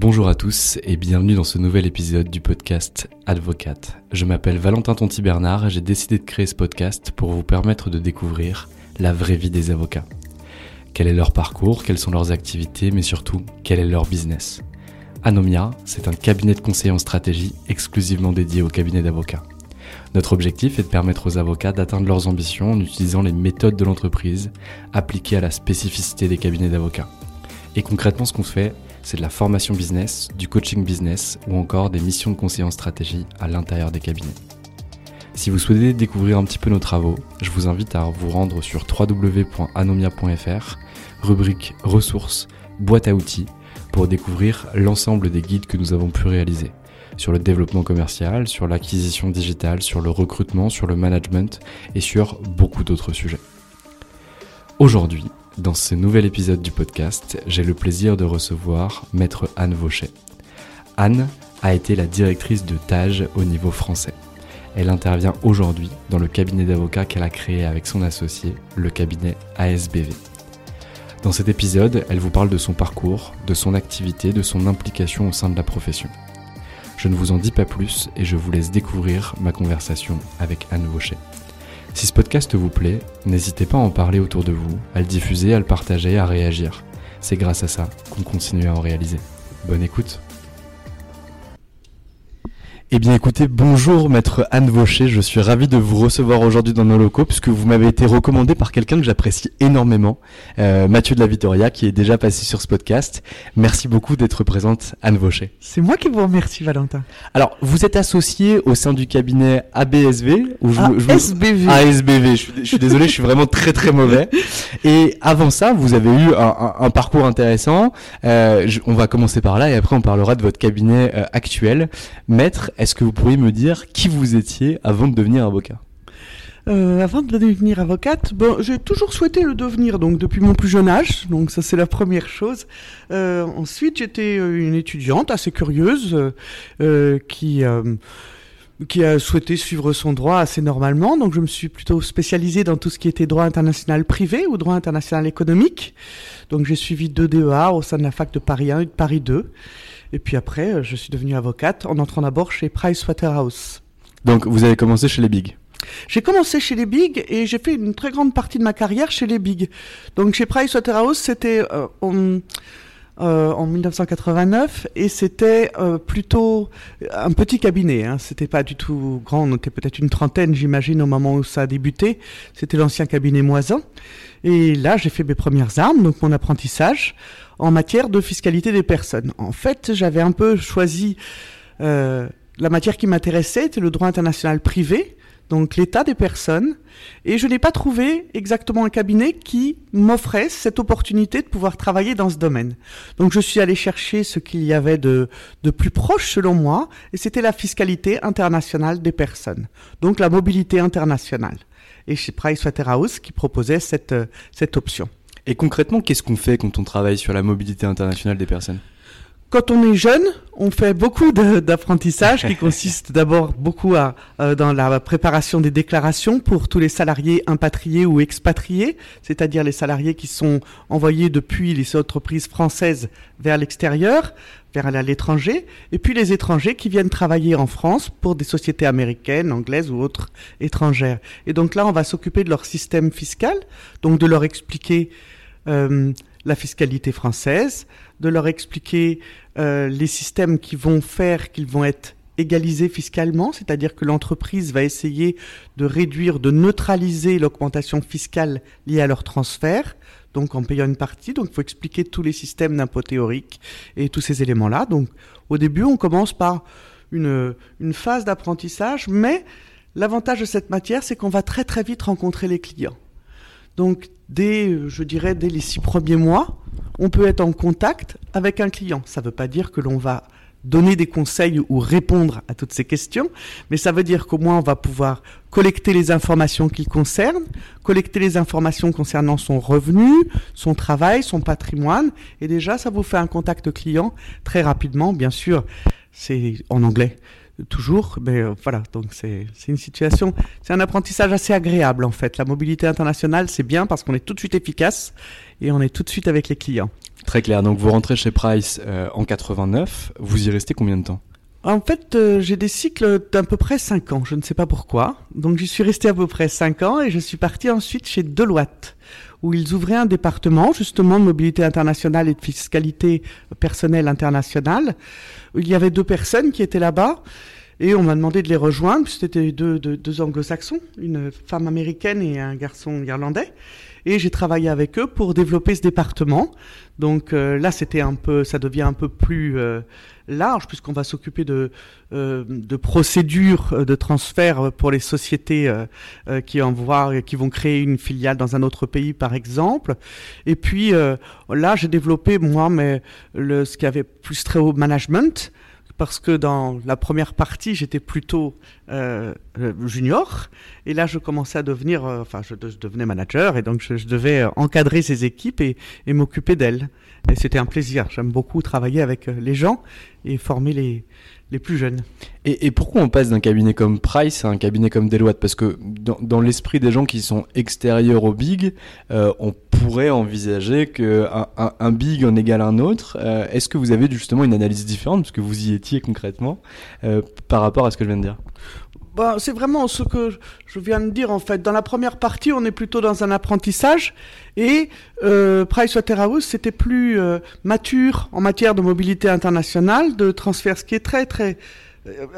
Bonjour à tous et bienvenue dans ce nouvel épisode du podcast Advocate. Je m'appelle Valentin Tonti Bernard et j'ai décidé de créer ce podcast pour vous permettre de découvrir la vraie vie des avocats. Quel est leur parcours, quelles sont leurs activités, mais surtout quel est leur business? Anomia, c'est un cabinet de conseil en stratégie exclusivement dédié au cabinet d'avocats. Notre objectif est de permettre aux avocats d'atteindre leurs ambitions en utilisant les méthodes de l'entreprise appliquées à la spécificité des cabinets d'avocats. Et concrètement, ce qu'on fait, c'est de la formation business, du coaching business ou encore des missions de conseil en stratégie à l'intérieur des cabinets. Si vous souhaitez découvrir un petit peu nos travaux, je vous invite à vous rendre sur www.anomia.fr, rubrique ressources, boîte à outils, pour découvrir l'ensemble des guides que nous avons pu réaliser sur le développement commercial, sur l'acquisition digitale, sur le recrutement, sur le management et sur beaucoup d'autres sujets. Aujourd'hui, dans ce nouvel épisode du podcast, j'ai le plaisir de recevoir Maître Anne Vauchet. Anne a été la directrice de TAGE au niveau français. Elle intervient aujourd'hui dans le cabinet d'avocats qu'elle a créé avec son associé, le cabinet ASBV. Dans cet épisode, elle vous parle de son parcours, de son activité, de son implication au sein de la profession. Je ne vous en dis pas plus et je vous laisse découvrir ma conversation avec Anne Vauchet. Si ce podcast vous plaît, n'hésitez pas à en parler autour de vous, à le diffuser, à le partager, à réagir. C'est grâce à ça qu'on continue à en réaliser. Bonne écoute eh bien écoutez, bonjour maître Anne Vaucher, je suis ravi de vous recevoir aujourd'hui dans nos locaux puisque vous m'avez été recommandé par quelqu'un que j'apprécie énormément, euh, Mathieu de la Vittoria, qui est déjà passé sur ce podcast. Merci beaucoup d'être présente Anne Vaucher. C'est moi qui vous remercie Valentin. Alors, vous êtes associé au sein du cabinet ABSV ou je, je- ASBV. ASBV, je suis, je suis désolé, je suis vraiment très très mauvais. Et avant ça, vous avez eu un, un- un parcours intéressant. Euh, je- on va commencer par là et après on parlera de votre cabinet euh, actuel. Maître, est-ce que vous pourriez me dire qui vous étiez avant de devenir avocat? Euh, avant de devenir avocate, bon, j'ai toujours souhaité le devenir, donc depuis mon plus jeune âge. Donc ça c'est la première chose. Euh, ensuite, j'étais euh, une étudiante assez curieuse qui qui a souhaité suivre son droit assez normalement. Donc je me suis plutôt spécialisée dans tout ce qui était droit international privé ou droit international économique. Donc j'ai suivi deux DEA au sein de la fac de Paris 1 et de Paris 2. Et puis après, euh, je suis devenue avocate en entrant d'abord chez Pricewaterhouse. Donc vous avez commencé chez les Big. J'ai commencé chez les Big et j'ai fait une très grande partie de ma carrière chez les Big. Donc chez Pricewaterhouse, c'était euh, en, euh, en 1989 et c'était euh, plutôt un petit cabinet. Hein. C'était pas du tout grand, on était peut-être une trentaine, j'imagine, au moment où ça a débuté. C'était l'ancien cabinet Moisin. Et là, j'ai fait mes premières armes, donc mon apprentissage en matière de fiscalité des personnes. En fait, j'avais un peu choisi euh, la matière qui m'intéressait, c'était le droit international privé, donc l'état des personnes, et je n'ai pas trouvé exactement un cabinet qui m'offrait cette opportunité de pouvoir travailler dans ce domaine. Donc je suis allé chercher ce qu'il y avait de, de plus proche selon moi, et c'était la fiscalité internationale des personnes, donc la mobilité internationale. Et chez Pricewaterhouse qui proposait cette, cette option. Et concrètement, qu'est-ce qu'on fait quand on travaille sur la mobilité internationale des personnes? Quand on est jeune, on fait beaucoup d'apprentissage qui consiste d'abord beaucoup à, euh, dans la préparation des déclarations pour tous les salariés impatriés ou expatriés, c'est-à-dire les salariés qui sont envoyés depuis les entreprises françaises vers l'extérieur, vers l'étranger, et puis les étrangers qui viennent travailler en France pour des sociétés américaines, anglaises ou autres étrangères. Et donc là, on va s'occuper de leur système fiscal, donc de leur expliquer euh, la fiscalité française, de leur expliquer euh, les systèmes qui vont faire qu'ils vont être égalisés fiscalement, c'est-à-dire que l'entreprise va essayer de réduire, de neutraliser l'augmentation fiscale liée à leur transfert, donc en payant une partie. Donc il faut expliquer tous les systèmes d'impôt théorique et tous ces éléments-là. Donc au début, on commence par une, une phase d'apprentissage, mais l'avantage de cette matière, c'est qu'on va très très vite rencontrer les clients. Donc dès, je dirais, dès les six premiers mois, on peut être en contact avec un client. Ça ne veut pas dire que l'on va donner des conseils ou répondre à toutes ces questions, mais ça veut dire qu'au moins on va pouvoir collecter les informations qu'il concerne, collecter les informations concernant son revenu, son travail, son patrimoine, et déjà ça vous fait un contact client très rapidement, bien sûr, c'est en anglais toujours, mais euh, voilà, donc c'est une situation, c'est un apprentissage assez agréable en fait. La mobilité internationale, c'est bien parce qu'on est tout de suite efficace et on est tout de suite avec les clients. Très clair, donc vous rentrez chez Price euh, en 89, vous y restez combien de temps? En fait, euh, j'ai des cycles d'à peu près 5 ans, je ne sais pas pourquoi. Donc j'y suis resté à peu près 5 ans et je suis parti ensuite chez Deloitte, où ils ouvraient un département justement de mobilité internationale et de fiscalité personnelle internationale. Il y avait deux personnes qui étaient là-bas et on m'a demandé de les rejoindre. C'était deux, deux, deux anglo-saxons, une femme américaine et un garçon irlandais et j'ai travaillé avec eux pour développer ce département. Donc euh, là, c'était un peu, ça devient un peu plus euh, large puisqu'on va s'occuper de, euh, de procédures de transfert pour les sociétés qui vont créer une filiale dans un autre pays, par exemple. Et puis là, j'ai développé moi, mais le, ce qui avait plus très haut management parce que dans la première partie, j'étais plutôt euh, euh, junior, et là, je commençais à devenir, euh, enfin, je, devenais manager, et donc je, devais encadrer ces équipes et m'occuper d'elles. Et c'était un plaisir. J'aime beaucoup travailler avec les gens et former les, les plus jeunes. Et, pourquoi on passe d'un cabinet comme Price à un cabinet comme Deloitte? Parce que dans, l'esprit des gens qui sont extérieurs au big, euh, on pourrait envisager qu'un un, big en égale un autre. Euh, est-ce que vous avez justement une analyse différente, parce que vous y étiez concrètement, euh, par rapport à ce que je viens de dire? Bah, c'est vraiment ce que je viens de dire en fait. Dans la première partie, on est plutôt dans un apprentissage et euh, Pricewaterhouse c'était plus euh, mature en matière de mobilité internationale, de transfert, ce qui est très très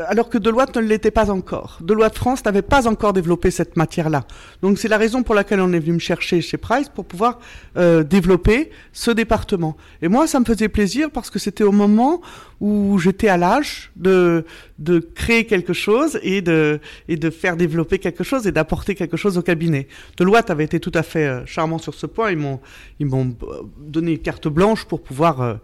alors que Deloitte ne l'était pas encore. Deloitte France n'avait pas encore développé cette matière-là. Donc c'est la raison pour laquelle on est venu me chercher chez Price pour pouvoir euh, développer ce département. Et moi, ça me faisait plaisir parce que c'était au moment où j'étais à l'âge de, créer quelque chose et de, faire développer quelque chose et d'apporter quelque chose au cabinet. Deloitte avait été tout à fait euh, charmant sur ce point. Ils m'ont, ils m'ont donné une carte blanche pour pouvoir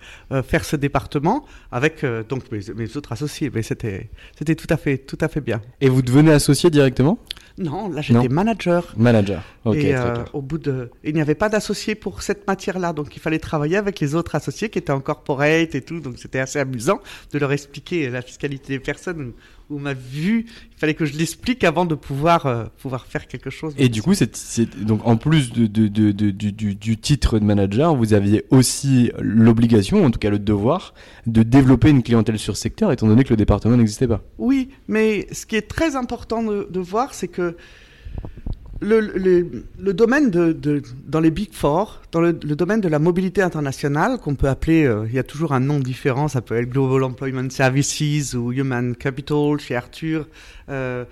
faire ce département avec donc mes, mes autres associés. Mais c'était c'était, tout à fait, tout à fait bien. Et vous devenez associé directement? Non, là j'étais manager. Manager. Ok. Et euh, au bout de, il n'y avait pas d'associé pour cette matière-là, donc il fallait travailler avec les autres associés qui étaient en corporate et tout, donc c'était assez amusant de leur expliquer la fiscalité des personnes où m'a vu, il fallait que je l'explique avant de pouvoir, euh, pouvoir faire quelque chose. Et du coup, c'est, donc en plus de, de, de, du, du, titre de manager, vous aviez aussi l'obligation, en tout cas le devoir, de développer une clientèle sur secteur, étant donné que le département n'existait pas. Oui, mais ce qui est très important de voir, c'est que le, domaine de, dans les Big Four, dans le, domaine de la mobilité internationale, qu'on peut appeler, euh, il y a toujours un nom différent, ça peut être Global Employment Services ou Human Capital chez Arthur. Euh,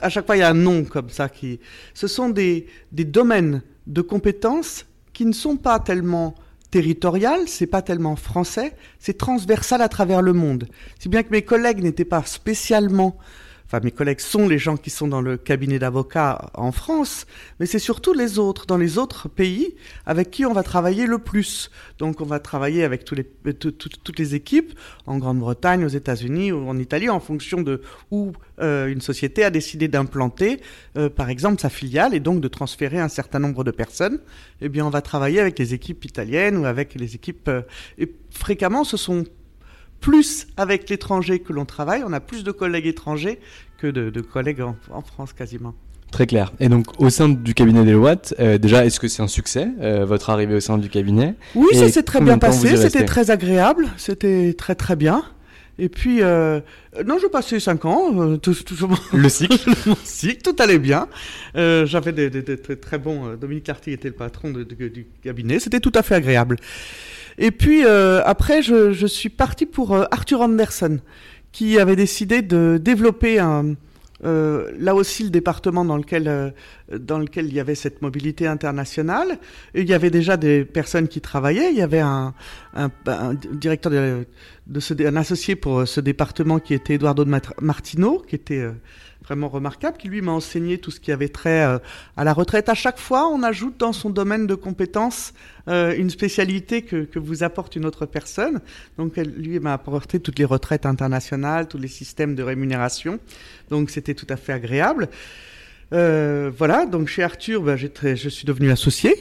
à chaque fois, il y a un nom comme ça qui. Ce sont des, des domaines de compétences qui ne sont pas tellement territoriales, c'est pas tellement français, c'est transversal à travers le monde. Si bien que mes collègues n'étaient pas spécialement enfin mes collègues sont les gens qui sont dans le cabinet d'avocats en France, mais c'est surtout les autres, dans les autres pays avec qui on va travailler le plus. Donc on va travailler avec toutes les équipes en Grande-Bretagne, aux États-Unis ou en Italie en fonction de où euh, une société a décidé d'implanter, euh, par exemple, sa filiale et donc de transférer un certain nombre de personnes. Eh bien, on va travailler avec les équipes italiennes ou avec les équipes. Euh, et fréquemment, ce sont plus avec l'étranger que l'on travaille. On a plus de collègues étrangers que de, collègues en, France quasiment. Très clair. Et donc, au sein du cabinet Deloitte, euh, déjà, est-ce que c'est un succès, euh, votre arrivée au sein du cabinet? Oui, ça s'est très bien passé. C'était très agréable. C'était très, très bien. Et puis, euh, non, je passais 5 ans, tout, le cycle, le cycle, tout allait bien. J'avais des, très bons. Dominique Lartigue était le patron du cabinet, c'était tout à fait agréable. Et puis euh, après, je, je, suis parti pour euh, Arthur Anderson, qui avait décidé de développer un, euh, là aussi le département dans lequel euh, dans lequel il y avait cette mobilité internationale. Il y avait déjà des personnes qui travaillaient. Il y avait un, un, un directeur de, ce, un associé pour ce département qui était Eduardo Martino, qui était vraiment remarquable, qui lui m'a enseigné tout ce qui avait trait euh, à la retraite. À chaque fois, on ajoute dans son domaine de compétences euh, une spécialité que, que, vous apporte une autre personne. Donc, elle, lui m'a apporté toutes les retraites internationales, tous les systèmes de rémunération. Donc, c'était tout à fait agréable. Euh, voilà, donc chez Arthur, ben, je suis devenu associé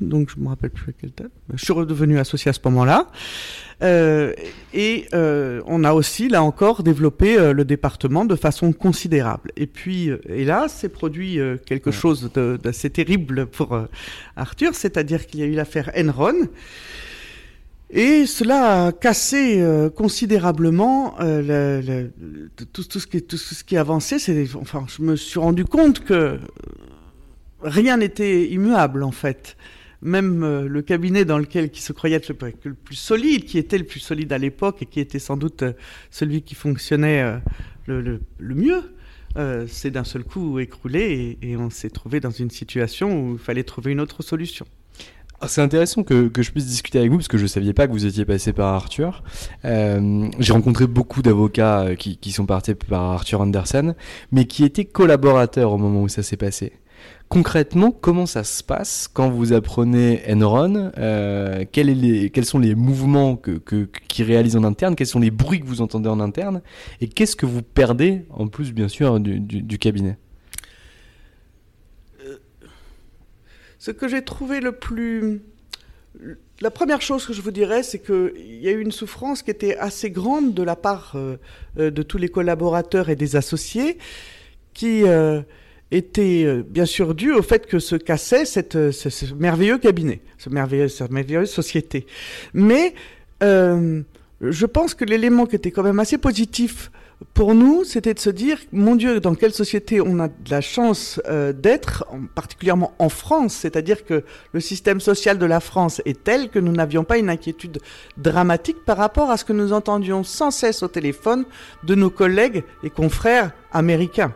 donc je me rappelle plus à quelle date. Je suis redevenu associé à ce moment-là. Euh, et euh, on a aussi, là encore, développé euh, le département de façon considérable. Et puis, hélas, s'est produit quelque chose d'assez terrible pour Arthur, c'est-à-dire qu'il y a eu l'affaire Enron. Et cela a cassé considérablement le, le, tout, tout, ce qui, tout ce qui avançait. Enfin, je me suis rendu compte que rien n'était immuable, en fait même euh, le cabinet dans lequel qui se croyait être le, plus solide, qui était le plus solide à l'époque et qui était sans doute euh, celui qui fonctionnait euh, le, mieux, c'est d'un seul coup écroulé et, on s'est trouvé dans une situation où il fallait trouver une autre solution. Ah, c'est intéressant que, je puisse discuter avec vous parce que je ne saviez pas que vous étiez passé par Arthur. J'ai rencontré beaucoup d'avocats qui, qui, sont partis par Arthur Andersen, mais qui étaient collaborateurs au moment où ça s'est passé. Concrètement, comment ça se passe quand vous apprenez Enron euh, Quels sont les mouvements que, qu'ils réalisent en interne Quels sont les bruits que vous entendez en interne Et qu'est-ce que vous perdez, en plus, bien sûr, du, cabinet euh, Ce que j'ai trouvé le plus... La première chose que je vous dirais, c'est qu'il y a eu une souffrance qui était assez grande de la part euh, de tous les collaborateurs et des associés qui était euh, bien sûr dû au fait que se cassait cette, euh, ce, merveilleux cabinet, ce merveilleux, cette merveilleuse société. Mais euh, je pense que l'élément qui était quand même assez positif pour nous, c'était de se dire, mon Dieu, dans quelle société on a de la chance d'être, particulièrement en France, c'est-à-dire que le système social de la France est tel que nous n'avions pas une inquiétude dramatique par rapport à ce que nous entendions sans cesse au téléphone de nos collègues et confrères américains.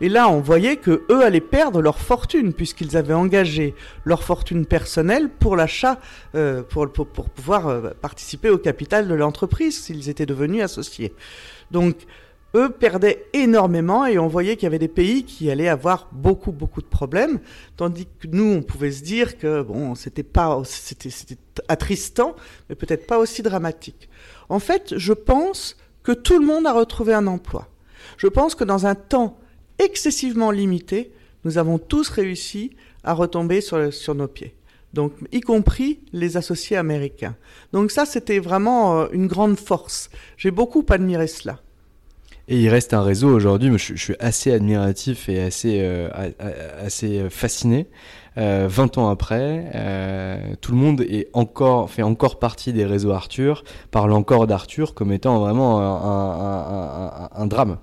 Et là, on voyait que eux allaient perdre leur fortune puisqu'ils avaient engagé leur fortune personnelle pour l'achat, euh, pour, pour, pouvoir euh, participer au capital de l'entreprise s'ils étaient devenus associés. Donc, eux perdaient énormément et on voyait qu'il y avait des pays qui allaient avoir beaucoup beaucoup de problèmes, tandis que nous, on pouvait se dire que bon, c'était pas, c'était attristant, mais peut-être pas aussi dramatique. En fait, je pense que tout le monde a retrouvé un emploi. Je pense que dans un temps excessivement limité, nous avons tous réussi à retomber sur, nos pieds. Donc, y compris les associés américains. Donc ça, c'était vraiment euh, une grande force. J'ai beaucoup admiré cela. Et il reste un réseau aujourd'hui, je, je, suis assez admiratif et assez, euh, fasciné. Euh, 20 ans après, euh, tout le monde est encore, fait encore partie des réseaux Arthur, parle encore d'Arthur comme étant vraiment un drame.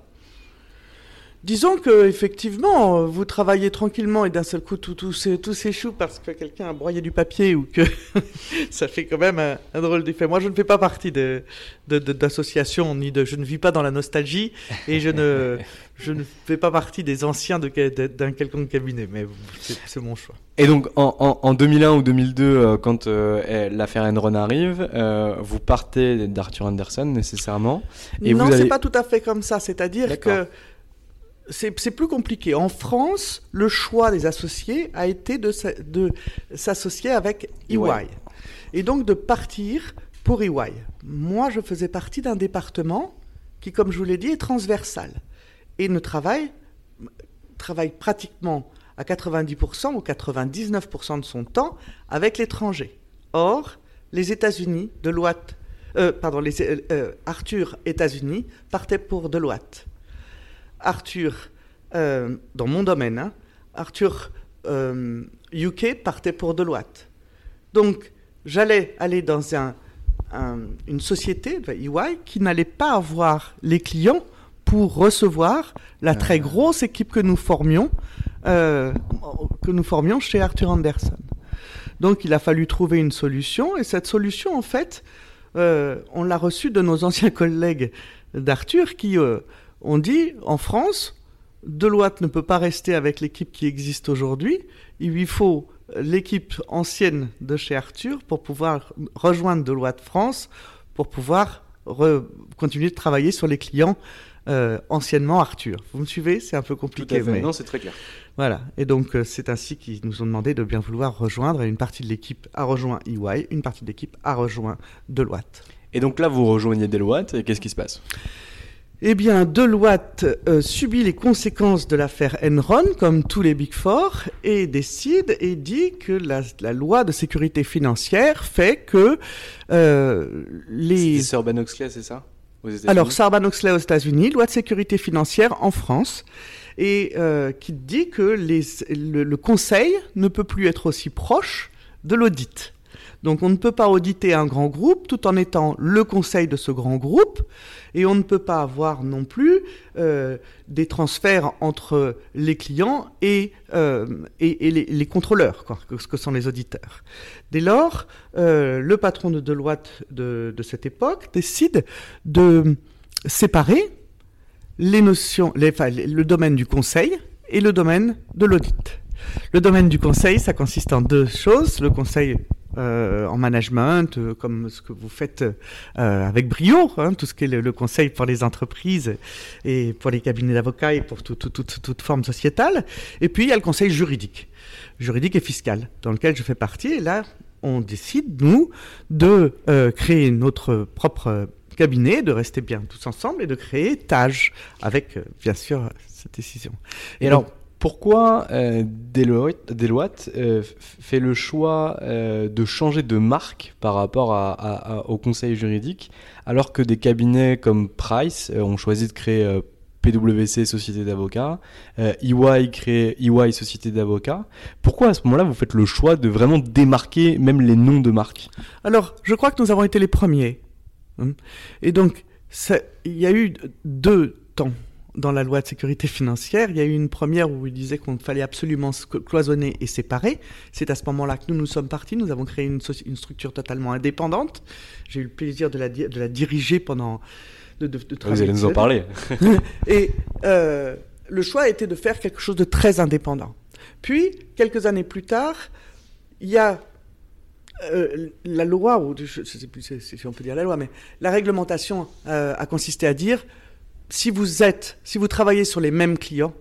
Disons que effectivement, vous travaillez tranquillement et d'un seul coup tout, tout, s'échoue parce que quelqu'un a broyé du papier ou que ça fait quand même un, drôle d'effet. Moi, je ne fais pas partie d'associations de, ni de, je ne vis pas dans la nostalgie et je ne, je ne fais pas partie des anciens d'un quelconque cabinet, mais c'est mon choix. Et donc en, en, 2001 ou 2002, euh, quand euh, l'affaire Enron arrive, euh, vous partez d'Arthur Anderson nécessairement. Et non, c'est pas tout à fait comme ça. C'est-à-dire que c'est plus compliqué. En France, le choix des associés a été de, de s'associer avec EY. Et donc de partir pour EY. Moi, je faisais partie d'un département qui, comme je vous l'ai dit, est transversal et ne travaille, travaille pratiquement à 90% ou 99% de son temps avec l'étranger. Or, les États-Unis, Deloitte, euh, pardon, les, euh, euh, Arthur États-Unis partait pour Deloitte. Arthur, euh, dans mon domaine, hein, Arthur UK partait pour Deloitte. Donc, j'allais aller dans un, une société, EY, qui n'allait pas avoir les clients pour recevoir la très ah. grosse équipe que nous formions, euh, que nous formions chez Arthur Anderson. Donc il a fallu trouver une solution et cette solution en fait, euh, on l'a reçue de nos anciens collègues d'Arthur qui ont dit en France, Deloitte ne peut pas rester avec l'équipe qui existe aujourd'hui, il lui faut l'équipe ancienne de chez Arthur pour pouvoir rejoindre Deloitte France, pour pouvoir continuer de travailler sur les clients euh, anciennement Arthur. Vous me suivez? C'est un peu compliqué. Mais... Non, c'est très clair. Voilà. Et donc, euh, c'est ainsi qu'ils nous ont demandé de bien vouloir rejoindre. Et une partie de l'équipe a rejoint EY, une partie de l'équipe a rejoint Deloitte. Et donc là, vous rejoignez Deloitte, et qu'est-ce qui se passe? Eh bien, Deloitte euh, subit les conséquences de l'affaire Enron, comme tous les Big Four, et décide et dit que la, loi de sécurité financière fait que les... C'est Sarbanes-Oxley, c'est ça? Alors, Sarbanes-Oxley aux États-Unis, loi de sécurité financière en France, et euh, qui dit que les, le, conseil ne peut plus être aussi proche de l'audit. Donc on ne peut pas auditer un grand groupe tout en étant le conseil de ce grand groupe, et on ne peut pas avoir non plus euh, des transferts entre les clients et, euh, les, contrôleurs, quoi, ce que sont les auditeurs. Dès lors, euh, le patron de Deloitte de, cette époque décide de séparer les notions, le domaine du conseil et le domaine de l'audit. Le domaine du conseil, ça consiste en deux choses. Le conseil euh, en management, euh, comme ce que vous faites euh, avec brio, hein, tout ce qui est le, conseil pour les entreprises et pour les cabinets d'avocats et pour toute forme sociétale. Et puis il y a le conseil juridique, juridique et fiscal, dans lequel je fais partie. Et là, on décide, nous, de créer notre propre cabinet, de rester bien tous ensemble et de créer TAGE, avec, bien sûr, cette décision. Et, alors, pourquoi euh, Deloitte, euh, fait le choix euh, de changer de marque par rapport au conseil juridique, alors que des cabinets comme Price ont choisi de créer PwC Société d'avocats, EY crée EY Société d'avocats? Pourquoi à ce moment-là vous faites le choix de vraiment démarquer même les noms de marques? Alors, je crois que nous avons été les premiers. Hein. Et donc, il y a eu deux temps dans la loi de sécurité financière, il y a eu une première où il disait qu'on fallait absolument cloisonner et séparer. C'est à ce moment-là que nous nous sommes partis. Nous avons créé une, une structure totalement indépendante. J'ai eu le plaisir de la, de la diriger pendant. De, de, de Vous allez nous en parler. et euh, le choix a été de faire quelque chose de très indépendant. Puis, quelques années plus tard, il y a euh, la loi, ou je ne sais plus si on peut dire la loi, mais la réglementation euh, a consisté à dire si vous êtes, si vous travaillez sur les mêmes clients,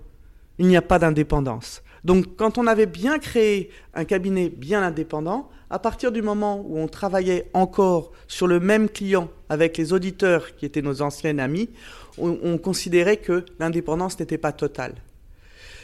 il n'y a pas d'indépendance. Donc, quand on avait bien créé un cabinet bien indépendant, à partir du moment où on travaillait encore sur le même client avec les auditeurs qui étaient nos anciens amis, on, considérait que l'indépendance n'était pas totale.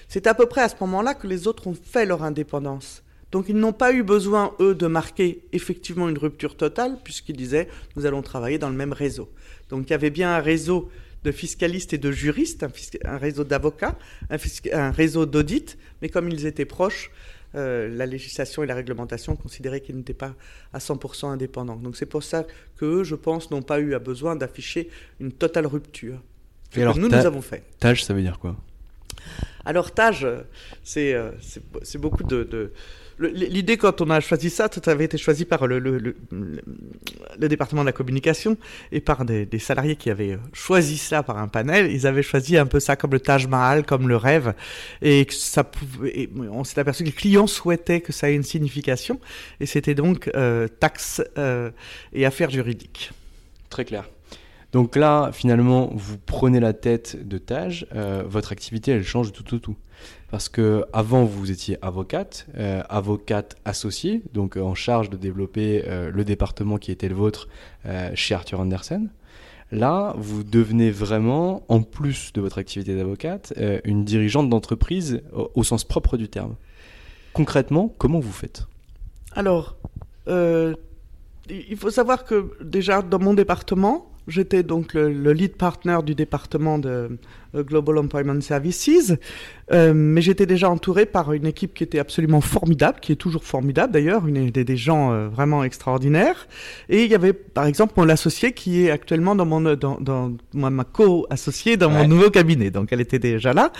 C'est à peu près à ce moment-là que les autres ont fait leur indépendance. Donc ils n'ont pas eu besoin, eux, de marquer effectivement une rupture totale, puisqu'ils disaient, nous allons travailler dans le même réseau. Donc il y avait bien un réseau de fiscalistes et de juristes, un, réseau d'avocats, un, réseau d'audit, mais comme ils étaient proches, euh, la législation et la réglementation considéraient qu'ils n'étaient pas à 100% indépendants. Donc c'est pour ça qu'eux, je pense, n'ont pas eu à besoin d'afficher une totale rupture. Et alors, nous, nous avons fait. Tâche, ça veut dire quoi? Alors, tâche, c'est euh, beaucoup de L'idée, quand on a choisi ça, ça avait été choisi par le, le, le, département de la communication et par des, des, salariés qui avaient choisi ça par un panel. Ils avaient choisi un peu ça comme le Taj Mahal, comme le rêve. Et ça pouvait, on s'est aperçu que les clients souhaitaient que ça ait une signification. Et c'était donc euh, taxes euh, et affaires juridiques. Très clair. Donc là, finalement, vous prenez la tête de Tage, euh, votre activité, elle change tout, tout, tout. Parce que avant, vous étiez avocate, euh, avocate associée, donc en charge de développer le département qui était le vôtre chez Arthur Andersen. Là, vous devenez vraiment, en plus de votre activité d'avocate, une dirigeante d'entreprise au, sens propre du terme. Concrètement, comment vous faites? Alors, il faut savoir que déjà dans mon département, J'étais donc le, lead partner du département de euh, Global Employment Services, euh, mais j'étais déjà entouré par une équipe qui était absolument formidable, qui est toujours formidable d'ailleurs, une des, des gens euh, vraiment extraordinaires. Et il y avait par exemple mon associé qui est actuellement dans mon dans, dans ma co-associée dans mon nouveau cabinet, donc elle était déjà là.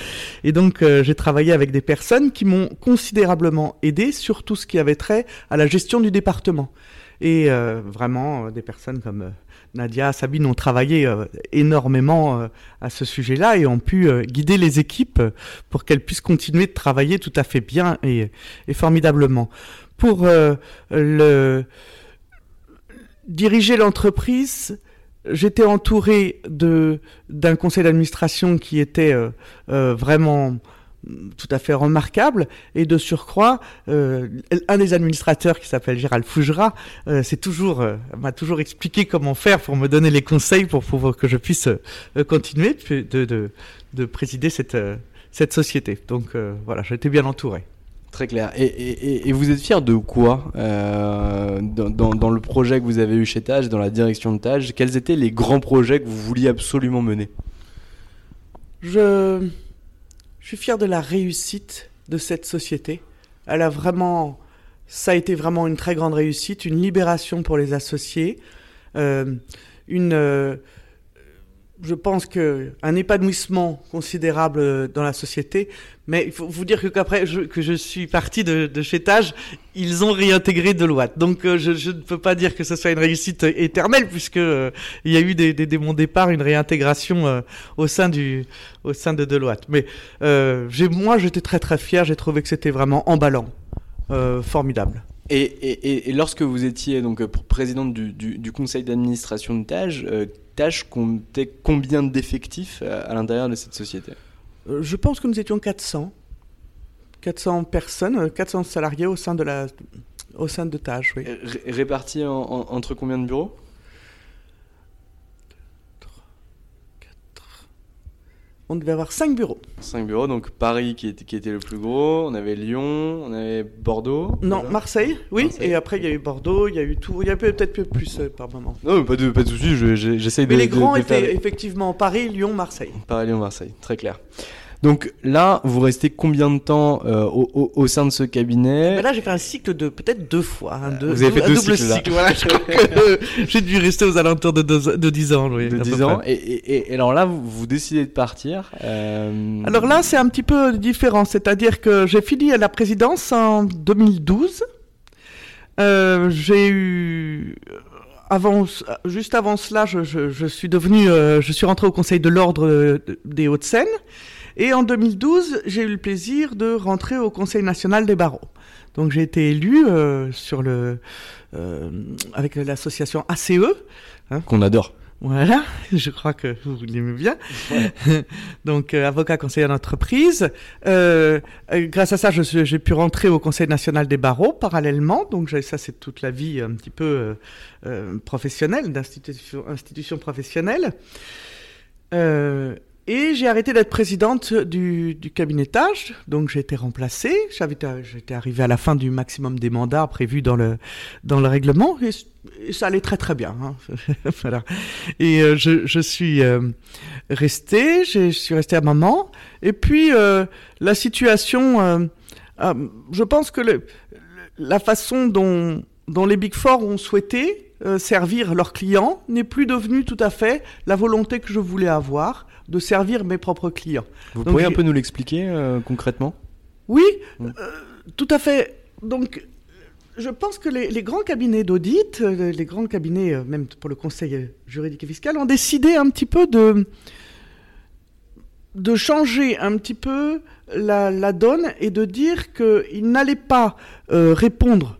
Et donc j'ai travaillé avec des personnes qui m'ont considérablement aidé sur tout ce qui avait trait à la gestion du département. Et vraiment des personnes comme Nadia, Sabine ont travaillé euh, énormément euh, à ce sujet-là et ont pu euh, guider les équipes pour qu'elles puissent continuer de travailler tout à fait bien et, formidablement. Pour diriger l'entreprise, j'étais entouré d'un conseil d'administration qui était vraiment tout à fait remarquable. Et de surcroît euh, un des administrateurs qui s'appelle Gérald Fougera euh, c'est toujours euh, m'a toujours expliqué comment faire pour me donner les conseils pour pouvoir que je puisse continuer de, de, de, présider cette cette société. Donc voilà j'ai été bien entouré. Très clair. Et, et, et, vous êtes fier de quoi dans, dans, dans, le projet que vous avez eu chez Tage, dans la direction de Tage? Quels étaient les grands projets que vous vouliez absolument mener? Je je suis fier de la réussite de cette société. Elle a vraiment, ça a été vraiment une très grande réussite, une libération pour les associés, euh, une, euh, je pense que un épanouissement considérable dans la société. Mais il faut vous dire qu'après que je suis parti de, de chez Tage, ils ont réintégré Deloitte. Donc euh, je, je, ne peux pas dire que ce soit une réussite éternelle puisque euh, il y a eu dès, mon départ une réintégration euh, au sein du au sein de Deloitte. Mais moi j'étais très très fier. J'ai trouvé que c'était vraiment emballant, formidable. Et, lorsque vous étiez donc présidente du conseil d'administration de Tage, Tâche comptait combien d'effectifs euh, à l'intérieur de cette société? Euh, Je pense que nous étions 400. 400 personnes, 400 euh, salariés au sein de la au sein de Tâche, oui. répartis entre combien de bureaux? On devait avoir cinq bureaux. Cinq bureaux, donc Paris qui était, qui était le plus gros, on avait Lyon, on avait Bordeaux. Non, Marseille, oui, et après il y a eu Bordeaux, il y a eu tout, il y a peut-être plus euh, par moment. Non, pas de, pas de soucis, j'essaye de. Mais les grands étaient effectivement Paris, Lyon, Marseille. Paris, Lyon, Marseille, très clair. Donc là, vous restez combien de temps euh, au, au, sein de ce cabinet ben Là, j'ai fait un cycle de peut-être deux fois. Hein, deux, vous avez fait deux double cycles, voilà, j'ai dû rester aux alentours de, de 10 ans. Oui, de 10 ans. Et, et, et, alors là, vous, vous décidez de partir. Euh... Alors là, c'est un petit peu différent. C'est-à-dire que j'ai fini à la présidence en 2012. Euh, j'ai eu avant, juste avant cela, je, je, je suis devenu, euh, je suis rentré au Conseil de l'ordre des Hauts-de-Seine. Et en 2012, j'ai eu le plaisir de rentrer au Conseil national des barreaux. Donc j'ai été élu euh, sur le euh, avec l'association ACE hein. qu'on adore. Voilà, je crois que vous l'aimez bien. Donc, euh, avocat conseiller d'entreprise. Euh, grâce à ça, j'ai pu rentrer au Conseil national des barreaux parallèlement. Donc, ça, c'est toute la vie un petit peu euh, professionnelle, d'institution institution professionnelle. Et j'ai arrêté d'être présidente du, du cabinetage, donc j'ai été remplacée. J'étais arrivée à la fin du maximum des mandats prévus dans le dans le règlement et, ça allait très très bien. Hein. Et euh, je, suis euh, restée, je suis restée à maman. Et puis euh, la situation, je pense que la façon dont les Big Four ont souhaité servir leurs clients n'est plus devenue tout à fait la volonté que je voulais avoir de servir mes propres clients. Vous pourriez un peu nous l'expliquer euh, concrètement? Oui, mm. euh, tout à fait. Donc, je pense que les, les grands cabinets d'audit, euh, les grands cabinets, même pour le conseil juridique et fiscal, ont décidé un petit peu de, de changer un petit peu la, la donne et de dire qu'ils n'allaient pas répondre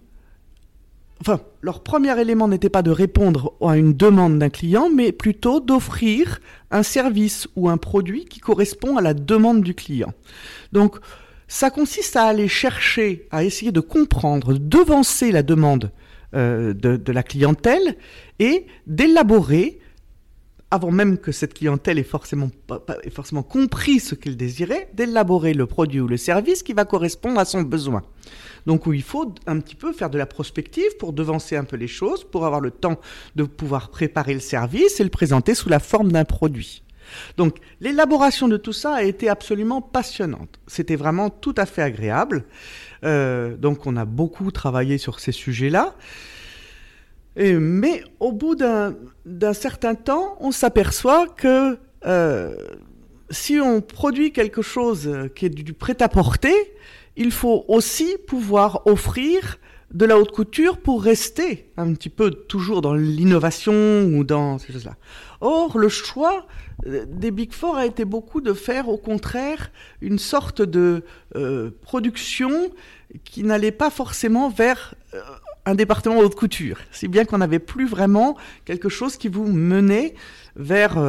enfin, leur premier élément n'était pas de répondre à une demande d'un client, mais plutôt d'offrir un service ou un produit qui correspond à la demande du client. Donc, ça consiste à aller chercher, à essayer de comprendre, devancer la demande euh, de, de, la clientèle et d'élaborer, avant même que cette clientèle ait forcément, compris ce qu'il désirait, d'élaborer le produit ou le service qui va correspondre à son besoin. Donc il faut un petit peu faire de la prospective pour devancer un peu les choses, pour avoir le temps de pouvoir préparer le service et le présenter sous la forme d'un produit. Donc l'élaboration de tout ça a été absolument passionnante. C'était vraiment tout à fait agréable. Euh, donc on a beaucoup travaillé sur ces sujets-là. Mais au bout d'un certain temps, on s'aperçoit que euh, si on produit quelque chose qui est du prêt-à-porter, il faut aussi pouvoir offrir de la haute couture pour rester un petit peu toujours dans l'innovation ou dans ces choses-là. Or, le choix euh, des Big Four a été beaucoup de faire au contraire une sorte de euh, production qui n'allait pas forcément vers un département haute couture, si bien qu'on n'avait plus vraiment quelque chose qui vous menait vers,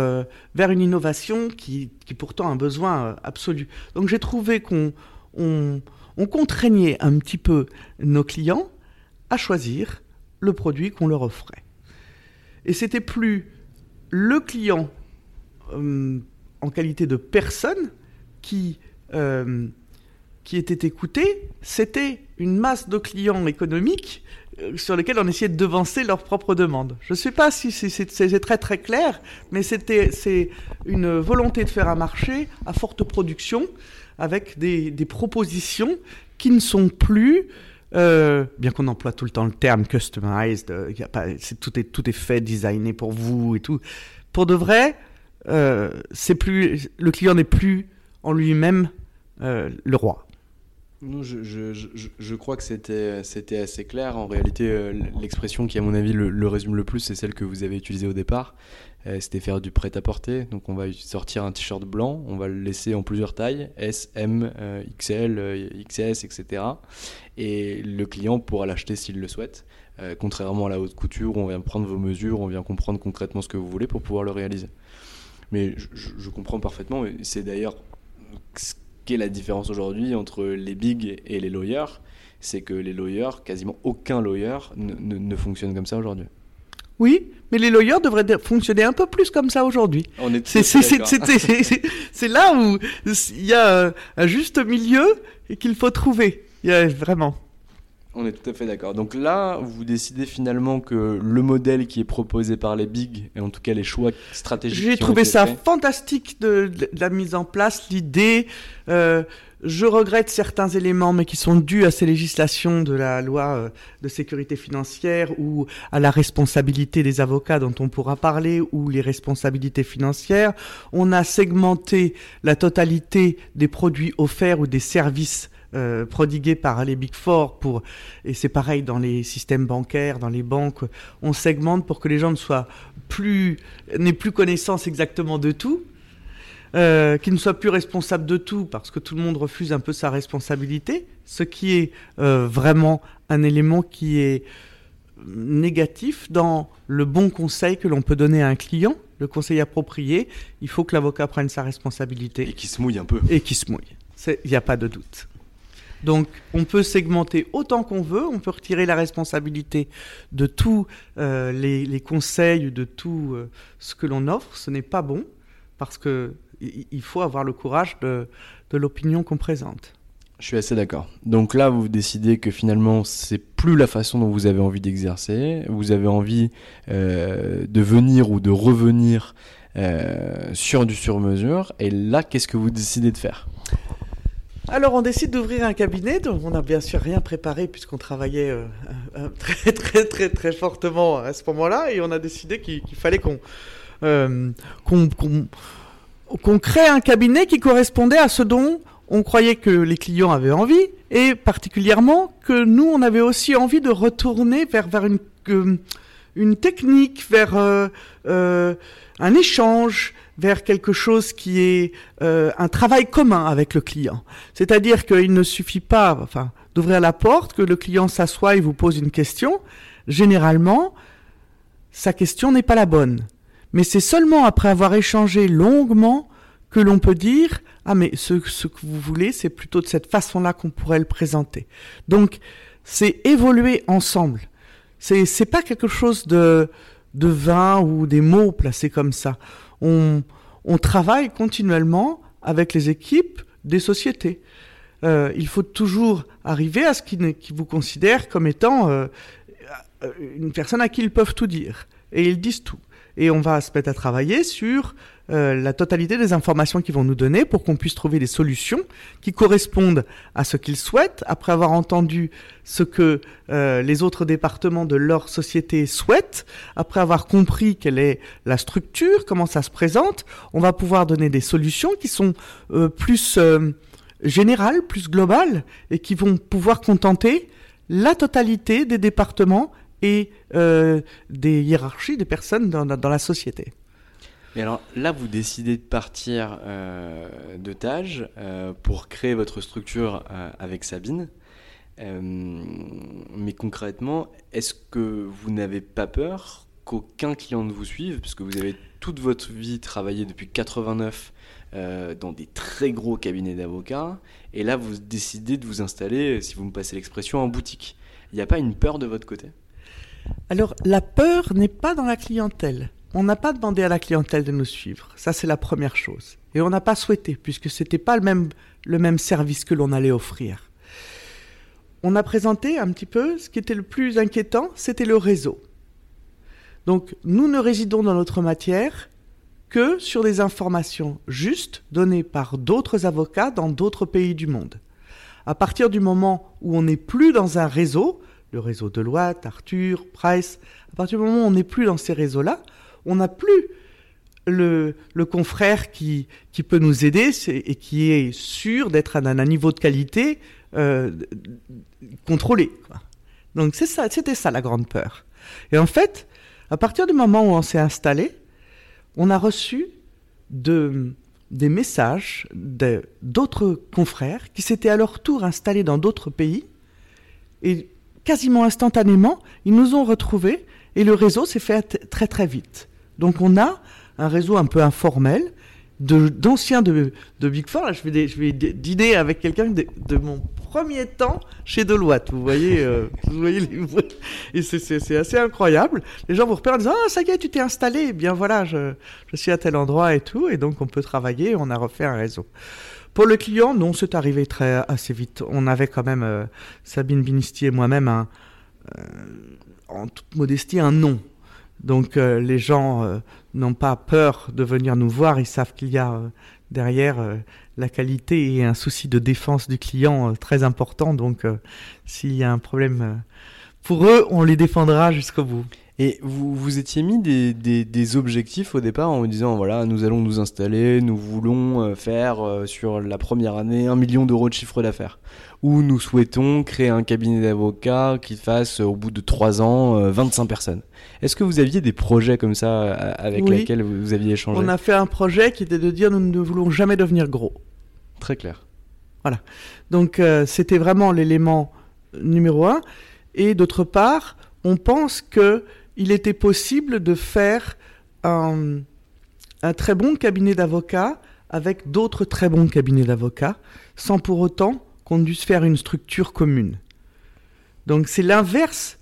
vers une innovation qui, qui pourtant a un besoin absolu. Donc j'ai trouvé qu'on on, contraignait un petit peu nos clients à choisir le produit qu'on leur offrait. Et c'était plus le client euh, en qualité de personne qui, euh, qui était écouté, c'était une masse de clients économiques euh, sur lesquels on essayait de devancer leurs propres demandes. Je ne sais pas si c'est très très clair, mais c'est une volonté de faire un marché à forte production avec des, propositions qui ne sont plus, euh, bien qu'on emploie tout le temps le terme customized, euh, tout, est, tout est fait, designé pour vous et tout. Pour de vrai, euh, c'est plus, le client n'est plus en lui-même le roi. Je, crois que c'était, assez clair. En réalité, l'expression qui, à mon avis, le, résume le plus, c'est celle que vous avez utilisée au départ. Euh, c'était faire du prêt-à-porter. Donc on va sortir un t-shirt blanc, on va le laisser en plusieurs tailles, S, M, euh, XL, euh, XS, etc. Et le client pourra l'acheter s'il le souhaite. contrairement à la haute couture, on vient prendre vos mesures, on vient comprendre concrètement ce que vous voulez pour pouvoir le réaliser. Mais je, comprends parfaitement, c'est d'ailleurs qu'est la différence aujourd'hui entre les bigs et les lawyers, c'est que les lawyers, quasiment aucun lawyer ne fonctionne comme ça aujourd'hui. Oui, mais les lawyers devraient fonctionner un peu plus comme ça aujourd'hui. C'est là où il y a un juste milieu et qu'il faut trouver. Il y a vraiment. On est tout à fait d'accord. Donc là, vous décidez finalement que le modèle qui est proposé par les bigs, et en tout cas les choix stratégiques. J'ai trouvé ça fantastique de, la mise en place, l'idée. Euh, je regrette certains éléments, mais qui sont dus à ces législations de la loi euh, de sécurité financière ou à la responsabilité des avocats dont on pourra parler ou les responsabilités financières. On a segmenté la totalité des produits offerts ou des services euh, prodigués par les Big Four pour et c'est pareil dans les systèmes bancaires, dans les banques, on segmente pour que les gens ne soient plus n'aient plus connaissance exactement de tout euh, qui ne soit plus responsable de tout parce que tout le monde refuse un peu sa responsabilité, ce qui est euh, vraiment un élément qui est négatif dans le bon conseil que l'on peut donner à un client, le conseil approprié. Il faut que l'avocat prenne sa responsabilité. Et qui se mouille un peu. Et qui se mouille. Il n'y a pas de doute. Donc, on peut segmenter autant qu'on veut, on peut retirer la responsabilité de tous euh, les, conseils, de tout ce que l'on offre. Ce n'est pas bon, parce que il faut avoir le courage de, l'opinion qu'on présente. Je suis assez d'accord. Donc là, vous décidez que finalement, c'est plus la façon dont vous avez envie d'exercer. Vous avez envie euh, de venir ou de revenir euh, sur du sur-mesure. Et là, qu'est-ce que vous décidez de faire? Alors on décide d'ouvrir un cabinet, donc on n'a bien sûr rien préparé puisqu'on travaillait euh, très très très très fortement à ce moment-là. Et on a décidé qu'il fallait qu'on qu'on crée un cabinet qui correspondait à ce dont on croyait que les clients avaient envie et particulièrement que nous, on avait aussi envie de retourner vers, vers une, euh, une technique, vers euh, euh, un échange, vers quelque chose qui est un travail commun avec le client. C'est-à-dire qu'il ne suffit pas enfin, d'ouvrir la porte, que le client s'assoie et vous pose une question. généralement, sa question n'est pas la bonne. Mais c'est seulement après avoir échangé longuement que l'on peut dire ah mais ce, ce que vous voulez, c'est plutôt de cette façon-là qu'on pourrait le présenter. Donc c'est évoluer ensemble. C'est c'est pas quelque chose de de vain ou des mots placés comme ça. On travaille continuellement avec les équipes des sociétés. Euh, il faut toujours arriver à ce qu'ils qui vous considèrent comme étant euh, une personne à qui ils peuvent tout dire. Et ils disent tout. Et on va se mettre à travailler sur euh, la totalité des informations qu'ils vont nous donner pour qu'on puisse trouver des solutions qui correspondent à ce qu'ils souhaitent, après avoir entendu ce que euh, les autres départements de leur société souhaitent, après avoir compris quelle est la structure, comment ça se présente, on va pouvoir donner des solutions qui sont euh, plus générales, plus globales, et qui vont pouvoir contenter la totalité des départements et des hiérarchies des personnes dans, la société. Mais alors là, vous décidez de partir euh, de Tage euh, pour créer votre structure euh, avec Sabine. Euh, mais concrètement, est-ce que vous n'avez pas peur qu'aucun client ne vous suive? Puisque vous avez toute votre vie travaillé depuis 89 euh, dans des très gros cabinets d'avocats. Et là, vous décidez de vous installer, si vous me passez l'expression, en boutique. Il n'y a pas une peur de votre côté? Alors, la peur n'est pas dans la clientèle. On n'a pas demandé à la clientèle de nous suivre. Ça, c'est la première chose. Et on n'a pas souhaité, puisque ce n'était pas le même, service que l'on allait offrir. On a présenté un petit peu ce qui était le plus inquiétant, c'était le réseau. Donc, nous ne résidons dans notre matière que sur des informations justes données par d'autres avocats dans d'autres pays du monde. À partir du moment où on n'est plus dans un réseau, le réseau Deloitte, Arthur, Price. À partir du moment où on n'est plus dans ces réseaux-là, on n'a plus le, confrère qui, peut nous aider et qui est sûr d'être à un, niveau de qualité euh, contrôlé. Donc c'était ça la grande peur. Et en fait, à partir du moment où on s'est installé, on a reçu de, des messages d'autres confrères qui s'étaient à leur tour installés dans d'autres pays et quasiment instantanément, ils nous ont retrouvés et le réseau s'est fait très très vite. Donc on a un réseau un peu informel d'anciens de, de, Big Four. Là, je vais, je vais dîner avec quelqu'un de, mon premier temps chez Deloitte. Vous voyez, euh, vous voyez les... et c'est assez incroyable. Les gens vous repèrent en disant ah ça y est, tu t'es installé. Eh bien voilà, je, je suis à tel endroit et tout, et donc on peut travailler. On a refait un réseau. Pour le client, non, c'est arrivé très assez vite. On avait quand même euh, Sabine Binisti et moi-même un, euh, en toute modestie un nom. Donc euh, les gens euh, n'ont pas peur de venir nous voir, ils savent qu'il y a euh, derrière la qualité et un souci de défense du client très important. Donc s'il y a un problème pour eux, on les défendra jusqu'au bout. Et vous vous étiez mis des, objectifs au départ en vous disant voilà, nous allons nous installer, nous voulons faire sur la première année un million d'euros de chiffre d'affaires. Ou nous souhaitons créer un cabinet d'avocats qui fasse au bout de trois ans 25 euh, personnes. Est-ce que vous aviez des projets comme ça avec oui. lesquels vous aviez échangé? On a fait un projet qui était de dire nous ne voulons jamais devenir gros. Très clair. Voilà. Donc euh, c'était vraiment l'élément numéro un. Et d'autre part, on pense que il était possible de faire un, un très bon cabinet d'avocats avec d'autres très bons cabinets d'avocats, sans pour autant qu'on dû se faire une structure commune. Donc c'est l'inverse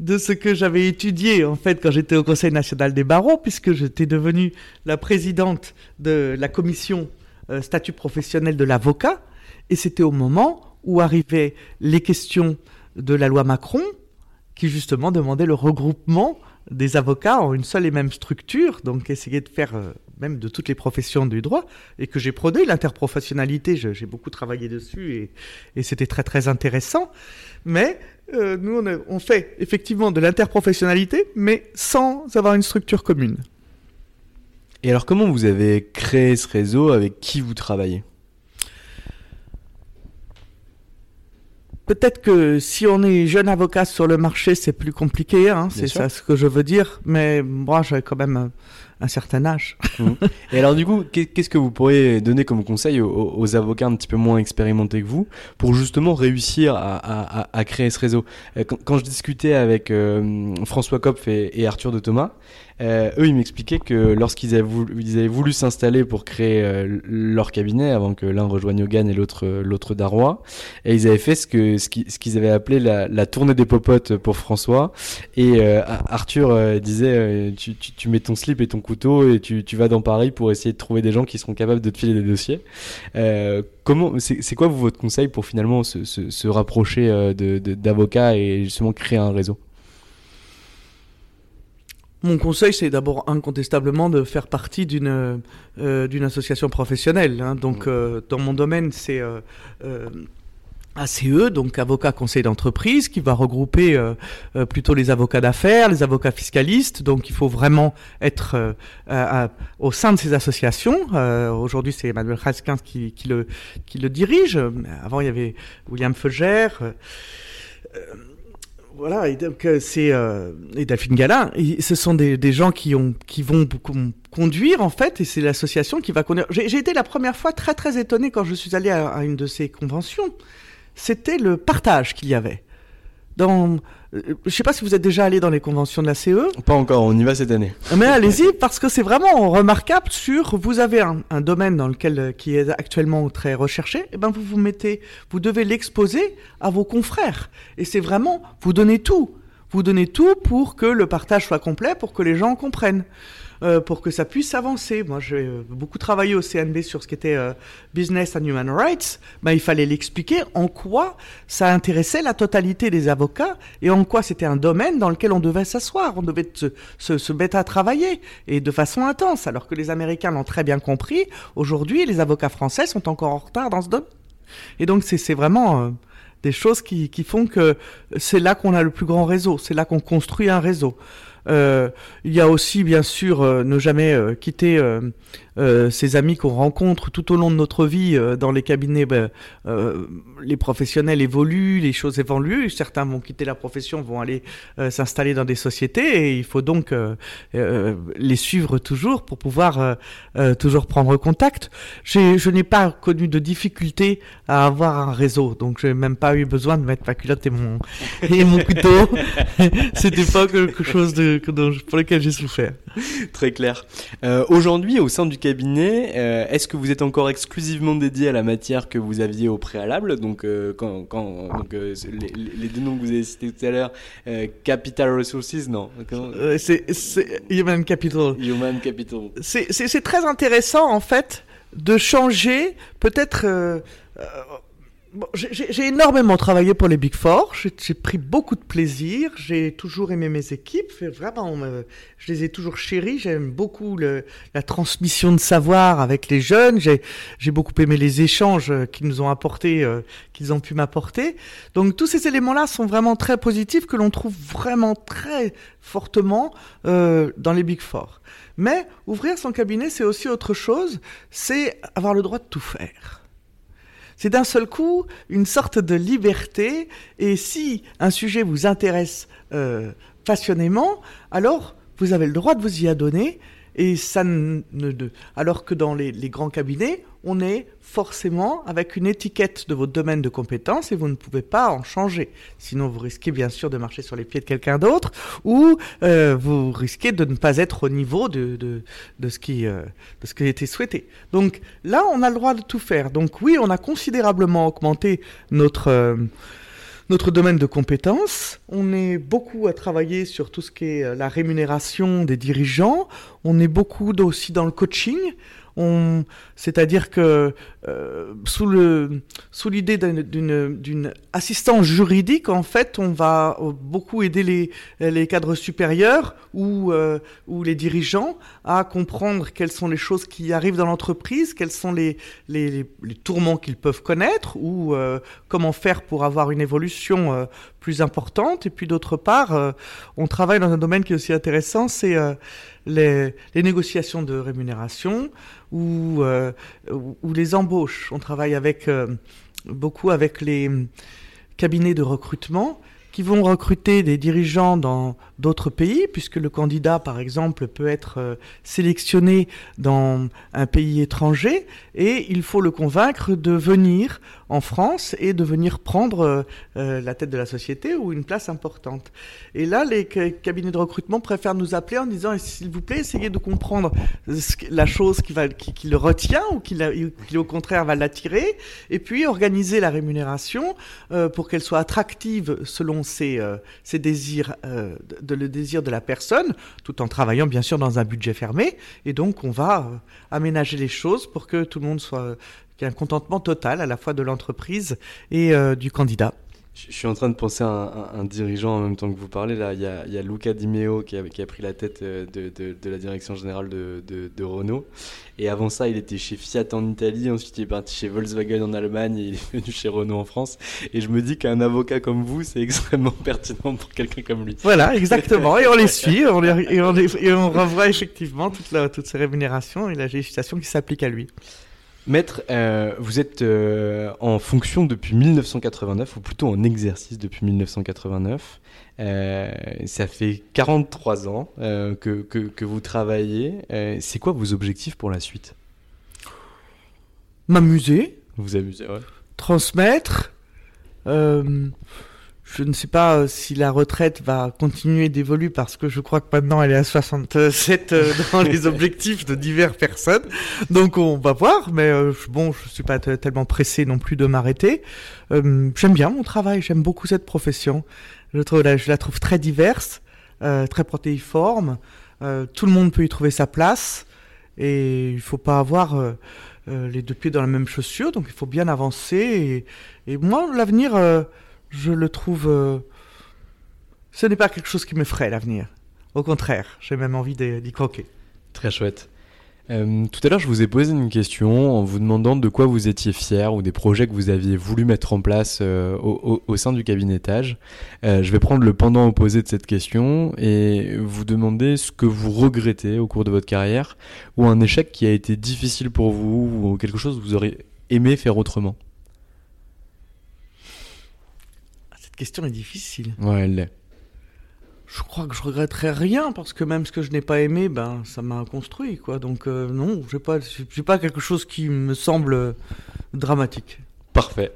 de, ce que j'avais étudié en fait quand j'étais au Conseil national des barreaux, puisque j'étais devenue la présidente de la commission euh, statut professionnel de l'avocat, et c'était au moment où arrivaient les questions de la loi Macron, qui justement demandait le regroupement des avocats en une seule et même structure, donc essayer de faire euh, même de toutes les professions du droit, et que j'ai prôné l'interprofessionnalité, j'ai beaucoup travaillé dessus, et, et c'était très très intéressant. Mais euh, nous, on, a, on, fait effectivement de l'interprofessionnalité, mais sans avoir une structure commune. Et alors comment vous avez créé ce réseau, avec qui vous travaillez? Peut-être que si on est jeune avocat sur le marché, c'est plus compliqué, hein, c'est ça ce que je veux dire. Mais moi, j'avais quand même un certain âge. Mmh. Et alors du coup, qu'est-ce que vous pourriez donner comme conseil aux, avocats un petit peu moins expérimentés que vous pour justement réussir à, créer ce réseau? Quand, je discutais avec François Kopf et Arthur de Thomas, euh, eux, ils m'expliquaient que lorsqu'ils avaient voulu, s'installer pour créer euh, leur cabinet, avant que l'un rejoigne Hogan et l'autre euh, l'autre Darrois, et ils avaient fait ce que ce qu'ils avaient appelé la, la, tournée des popotes pour François. Et Arthur disait, tu, tu, tu, mets ton slip et ton couteau et tu, tu vas dans Paris pour essayer de trouver des gens qui seront capables de te filer des dossiers. comment, c'est quoi votre conseil pour finalement se, se, se rapprocher d'avocats de, et justement créer un réseau? Mon conseil, c'est d'abord incontestablement de faire partie d'une euh, d'une association professionnelle. Hein. Donc, euh, dans mon domaine, c'est euh, ACE, donc avocat conseil d'entreprise, qui va regrouper plutôt les avocats d'affaires, les avocats fiscalistes. Donc il faut vraiment être au sein de ces associations. Aujourd'hui, c'est Emmanuel Haskins qui, qui, le, qui le dirige. Avant, il y avait William Feugère voilà, et donc euh, c'est euh, et Delphine Galin, ce sont des, des, gens qui ont qui vont conduire en fait, et c'est l'association qui va conduire. J'ai été la première fois très très étonné quand je suis allé à, à une de ces conventions. C'était le partage qu'il y avait dans euh, je sais pas si vous êtes déjà allé dans les conventions de la CE. Pas encore, on y va cette année. Mais allez-y parce que c'est vraiment remarquable sur vous avez un, un, domaine dans lequel euh, qui est actuellement très recherché, et eh ben vous vous mettez, vous devez l'exposer à vos confrères et c'est vraiment vous donnez tout, vous donnez tout pour que le partage soit complet, pour que les gens comprennent. Euh, pour que ça puisse avancer. Moi, j'ai euh, beaucoup travaillé au CNB sur ce qui était euh, business and human rights. Ben, il fallait l'expliquer en quoi ça intéressait la totalité des avocats et en quoi c'était un domaine dans lequel on devait s'asseoir, on devait se, se, se, mettre à travailler et de façon intense. Alors que les Américains l'ont très bien compris, aujourd'hui, les avocats français sont encore en retard dans ce domaine. Et donc, c'est vraiment des choses qui, qui font que c'est là qu'on a le plus grand réseau, c'est là qu'on construit un réseau. Euh, il y a aussi, bien sûr, euh, ne jamais euh, ces amis qu'on rencontre tout au long de notre vie dans les cabinets. Ben, les professionnels évoluent, les choses évoluent. Certains vont quitter la profession, vont aller s'installer dans des sociétés, et il faut donc les suivre toujours pour pouvoir toujours prendre contact. Je n'ai pas connu de difficulté à avoir un réseau, donc j'ai même pas eu besoin de mettre ma culotte et mon et mon couteau. C'était pas quelque chose pour lesquels j'ai souffert. Très clair. Euh, Aujourd'hui, au sein du cabinet, euh, est-ce que vous êtes encore exclusivement dédié à la matière que vous aviez au préalable Donc, euh, quand, quand donc, euh, les, les, deux noms que vous avez cités tout à l'heure, Capital Resources, non C'est Human Capital. Human Capital. C'est très intéressant, en fait, de changer peut-être j'ai énormément travaillé pour les Big Four. J'ai pris beaucoup de plaisir. J'ai toujours aimé mes équipes. Vraiment, je les ai toujours chéris. J'aime beaucoup le, la transmission de savoir avec les jeunes. J'ai beaucoup aimé les échanges qu'ils nous ont apportés, euh, qu'ils ont pu m'apporter. Donc tous ces éléments-là sont vraiment très positifs que l'on trouve vraiment très fortement euh, dans les Big Four. Mais ouvrir son cabinet, c'est aussi autre chose. C'est avoir le droit de tout faire c'est d'un seul coup une sorte de liberté. Et si un sujet vous intéresse euh, passionnément, alors vous avez le droit de vous y adonner. Et ça ne, alors que dans les, les, grands cabinets, on est forcément avec une étiquette de votre domaine de compétence et vous ne pouvez pas en changer. Sinon, vous risquez bien sûr de marcher sur les pieds de quelqu'un d'autre ou euh, vous risquez de ne pas être au niveau de, de, ce qui euh, de ce qui a été souhaité. Donc là, on a le droit de tout faire. Donc oui, on a considérablement augmenté notre euh, notre domaine de compétences. On est beaucoup à travailler sur tout ce qui est euh, la rémunération des dirigeants. On est beaucoup aussi dans le coaching c'est-à-dire que euh, sous le sous l'idée d'une assistance juridique, en fait, on va beaucoup aider les les cadres supérieurs ou euh, ou les dirigeants à comprendre quelles sont les choses qui arrivent dans l'entreprise, quels sont les les, les, tourments qu'ils peuvent connaître ou euh, comment faire pour avoir une évolution euh, plus importante. Et puis d'autre part, euh, on travaille dans un domaine qui est aussi intéressant, c'est les, les, négociations de rémunération ou, euh, ou les embauches. On travaille avec euh, beaucoup avec les cabinets de recrutement qui vont recruter des dirigeants dans d'autres pays, puisque le candidat, par exemple, peut être euh, sélectionné dans un pays étranger, et il faut le convaincre de venir en France et de venir prendre euh, euh, la tête de la société ou une place importante. Et là, les cabinets de recrutement préfèrent nous appeler en disant, s'il vous plaît, essayez de comprendre la chose qui, va, qui, le retient ou qui, qui, au contraire va l'attirer, et puis organiser la rémunération pour qu'elle soit attractive selon ses, ses désirs de le désir de la personne, tout en travaillant bien sûr dans un budget fermé. Et donc on va euh, aménager les choses pour que tout le monde soit, qu'il y ait un contentement total à la fois de l'entreprise et euh, du candidat. Je suis en train de penser à un, dirigeant en même temps que vous parlez. Là, il y a, il y a Luca Di Meo qui a, qui a, pris la tête euh, de, de, de la direction générale de, de, Renault. Et avant ça, il était chez Fiat en Italie. Ensuite, il est parti chez Volkswagen en Allemagne. Et il est venu chez Renault en France. Et je me dis qu'un avocat comme vous, c'est extrêmement pertinent pour quelqu'un comme lui. Voilà, exactement. et on les suit. On les, et, on et on revoit effectivement toute la, toutes ces rémunérations et la législation qui s'applique à lui. Maître, euh, vous êtes euh, en fonction depuis 1989, ou plutôt en exercice depuis 1989. Euh, ça fait 43 ans que, que, que, vous travaillez. c'est quoi vos objectifs pour la suite? M'amuser. Vous amuser, ouais. Transmettre. Je ne sais pas euh, si la retraite va continuer d'évoluer parce que je crois que maintenant elle est à 67 euh, dans les objectifs de diverses personnes. Donc on va voir, mais euh, bon, je suis pas tellement pressé non plus de m'arrêter. j'aime bien mon travail, j'aime beaucoup cette profession. Je, la trouve très diverse, très protéiforme. tout le monde peut y trouver sa place et il faut pas avoir les deux pieds dans la même chaussure, donc il faut bien avancer. Et moi, l'avenir je le trouve. Euh, ce n'est pas quelque chose qui me ferait l'avenir. Au contraire, j'ai même envie d'y croquer. Très chouette. Euh, tout à l'heure, je vous ai posé une question en vous demandant de quoi vous étiez fier ou des projets que vous aviez voulu mettre en place euh, au, sein du cabinetage. je vais prendre le pendant opposé de cette question et vous demander ce que vous regrettez au cours de votre carrière ou un échec qui a été difficile pour vous ou quelque chose que vous auriez aimé faire autrement. Question est difficile. Ouais, elle l'est. Je crois que je regretterais rien parce que même ce que je n'ai pas aimé, ben ça m'a construit quoi. Donc euh, non, j'ai pas, j'ai pas quelque chose qui me semble dramatique. Parfait.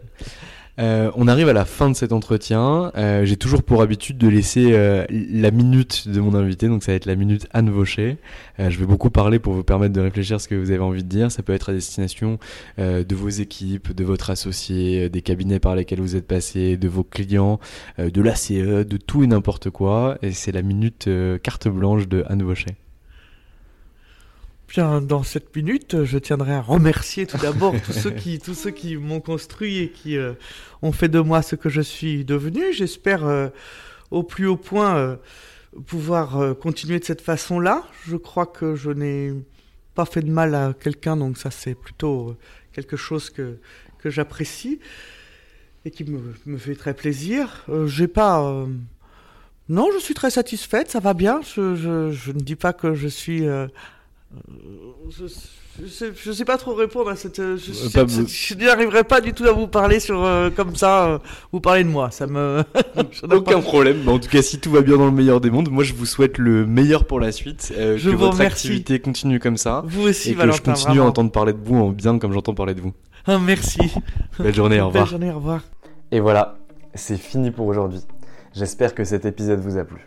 Euh, on arrive à la fin de cet entretien. Euh, j'ai toujours pour habitude de laisser euh, la minute de mon invité, donc ça va être la minute Anne Vaucher. je vais beaucoup parler pour vous permettre de réfléchir à ce que vous avez envie de dire. Ça peut être à destination de vos équipes, de votre associé, des cabinets par lesquels vous êtes passé, de vos clients, de l'ACE, de tout et n'importe quoi. Et c'est la minute carte blanche de Anne Vaucher. Bien, dans cette minute, je tiendrai à remercier tout d'abord tous ceux qui, tous ceux qui m'ont construit et qui euh, ont fait de moi ce que je suis devenu. J'espère euh, au plus haut point euh, pouvoir continuer de cette façon-là. Je crois que je n'ai pas fait de mal à quelqu'un, donc ça c'est plutôt quelque chose que, que j'apprécie et qui me, me, fait très plaisir. J'ai pas non, je suis très satisfaite, ça va bien. Je, je, je ne dis pas que je suis je, je, sais, pas trop répondre à cette. Euh, je, je, n'y arriverai pas du tout à vous parler sur euh, comme ça. Euh, vous parler de moi, ça me. Aucun problème. en tout cas, si tout va bien dans le meilleur des mondes, moi je vous souhaite le meilleur pour la suite. je que votre activité continue comme ça. Vous aussi, et que je continue à entendre parler de vous en bien comme j'entends parler de vous. Ah, merci. Belle journée, au revoir. Belle journée, au revoir. Et voilà, c'est fini pour aujourd'hui. J'espère que cet épisode vous a plu.